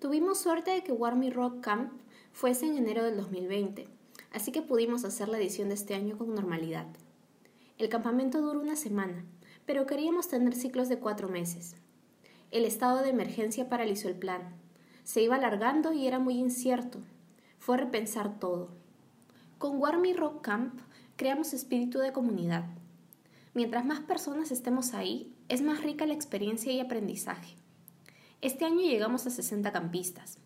Tuvimos suerte de que Warmy Rock Camp fuese en enero del 2020, así que pudimos hacer la edición de este año con normalidad. El campamento duró una semana, pero queríamos tener ciclos de cuatro meses. El estado de emergencia paralizó el plan. Se iba alargando y era muy incierto. Fue repensar todo. Con Warmy Rock Camp creamos espíritu de comunidad. Mientras más personas estemos ahí, es más rica la experiencia y aprendizaje. Este año llegamos a 60 campistas.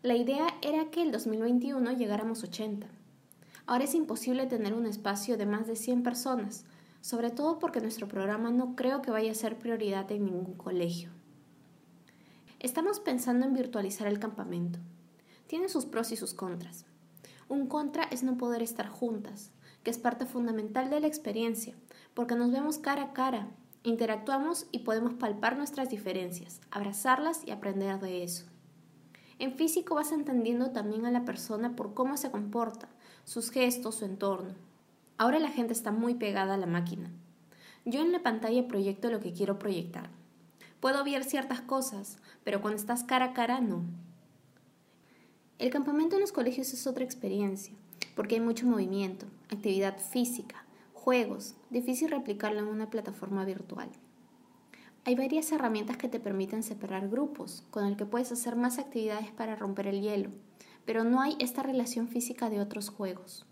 La idea era que el 2021 llegáramos 80. Ahora es imposible tener un espacio de más de 100 personas, sobre todo porque nuestro programa no creo que vaya a ser prioridad en ningún colegio. Estamos pensando en virtualizar el campamento. Tiene sus pros y sus contras. Un contra es no poder estar juntas, que es parte fundamental de la experiencia, porque nos vemos cara a cara Interactuamos y podemos palpar nuestras diferencias, abrazarlas y aprender de eso. En físico vas entendiendo también a la persona por cómo se comporta, sus gestos, su entorno. Ahora la gente está muy pegada a la máquina. Yo en la pantalla proyecto lo que quiero proyectar. Puedo ver ciertas cosas, pero cuando estás cara a cara no. El campamento en los colegios es otra experiencia, porque hay mucho movimiento, actividad física, juegos, difícil replicarlo en una plataforma virtual. Hay varias herramientas que te permiten separar grupos, con el que puedes hacer más actividades para romper el hielo, pero no hay esta relación física de otros juegos.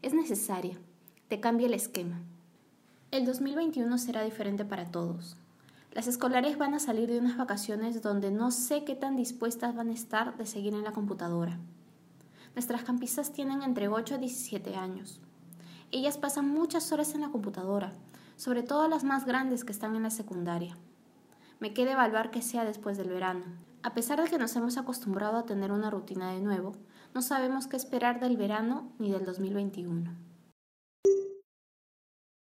Es necesaria, te cambia el esquema. El 2021 será diferente para todos. Las escolares van a salir de unas vacaciones donde no sé qué tan dispuestas van a estar de seguir en la computadora. Nuestras campistas tienen entre 8 a 17 años. Ellas pasan muchas horas en la computadora, sobre todo las más grandes que están en la secundaria. Me queda evaluar que sea después del verano. A pesar de que nos hemos acostumbrado a tener una rutina de nuevo, no sabemos qué esperar del verano ni del 2021.